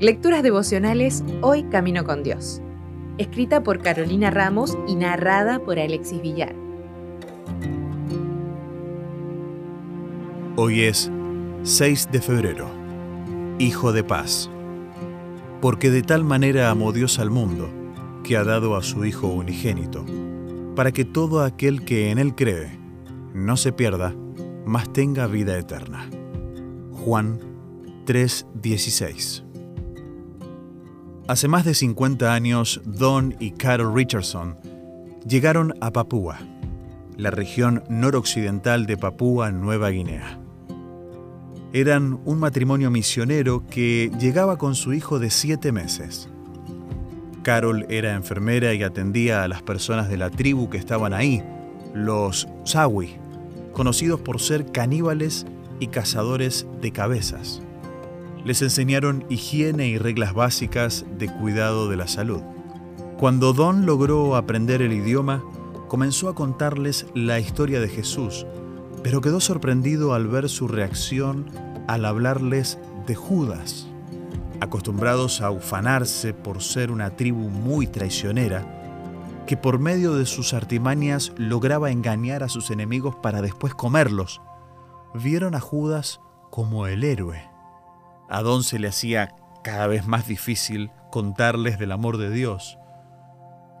Lecturas devocionales Hoy Camino con Dios. Escrita por Carolina Ramos y narrada por Alexis Villar. Hoy es 6 de febrero. Hijo de paz. Porque de tal manera amó Dios al mundo, que ha dado a su Hijo unigénito, para que todo aquel que en Él cree no se pierda, mas tenga vida eterna. Juan 3:16 Hace más de 50 años, Don y Carol Richardson llegaron a Papúa, la región noroccidental de Papúa Nueva Guinea. Eran un matrimonio misionero que llegaba con su hijo de siete meses. Carol era enfermera y atendía a las personas de la tribu que estaban ahí, los Sawi, conocidos por ser caníbales y cazadores de cabezas les enseñaron higiene y reglas básicas de cuidado de la salud. Cuando Don logró aprender el idioma, comenzó a contarles la historia de Jesús, pero quedó sorprendido al ver su reacción al hablarles de Judas. Acostumbrados a ufanarse por ser una tribu muy traicionera, que por medio de sus artimañas lograba engañar a sus enemigos para después comerlos, vieron a Judas como el héroe a Don se le hacía cada vez más difícil contarles del amor de Dios.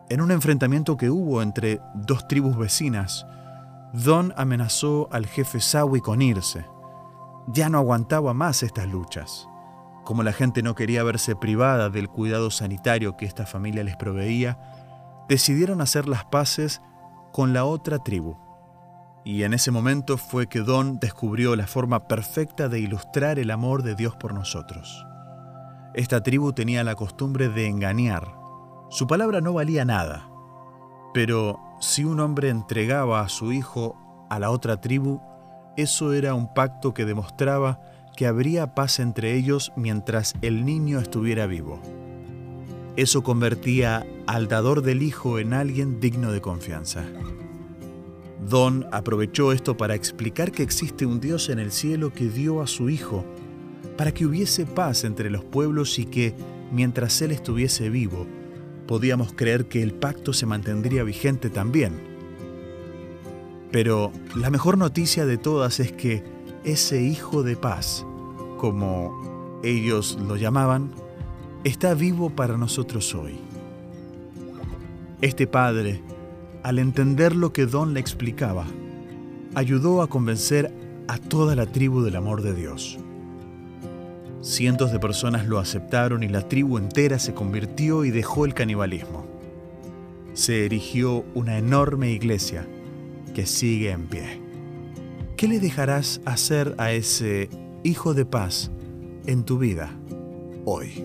En un enfrentamiento que hubo entre dos tribus vecinas, Don amenazó al jefe Sawi con irse. Ya no aguantaba más estas luchas. Como la gente no quería verse privada del cuidado sanitario que esta familia les proveía, decidieron hacer las paces con la otra tribu. Y en ese momento fue que Don descubrió la forma perfecta de ilustrar el amor de Dios por nosotros. Esta tribu tenía la costumbre de engañar. Su palabra no valía nada. Pero si un hombre entregaba a su hijo a la otra tribu, eso era un pacto que demostraba que habría paz entre ellos mientras el niño estuviera vivo. Eso convertía al dador del hijo en alguien digno de confianza. Don aprovechó esto para explicar que existe un Dios en el cielo que dio a su Hijo, para que hubiese paz entre los pueblos y que, mientras Él estuviese vivo, podíamos creer que el pacto se mantendría vigente también. Pero la mejor noticia de todas es que ese Hijo de paz, como ellos lo llamaban, está vivo para nosotros hoy. Este Padre, al entender lo que Don le explicaba, ayudó a convencer a toda la tribu del amor de Dios. Cientos de personas lo aceptaron y la tribu entera se convirtió y dejó el canibalismo. Se erigió una enorme iglesia que sigue en pie. ¿Qué le dejarás hacer a ese hijo de paz en tu vida hoy?